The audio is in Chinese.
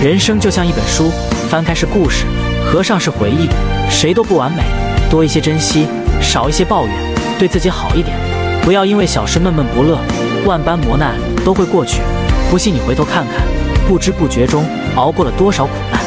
人生就像一本书翻开是故事合上是回忆谁都不完美多一些珍惜少一些抱怨对自己好一点。不要因为小事闷闷不乐万般磨难都会过去。不信你回头看看不知不觉中熬过了多少苦难。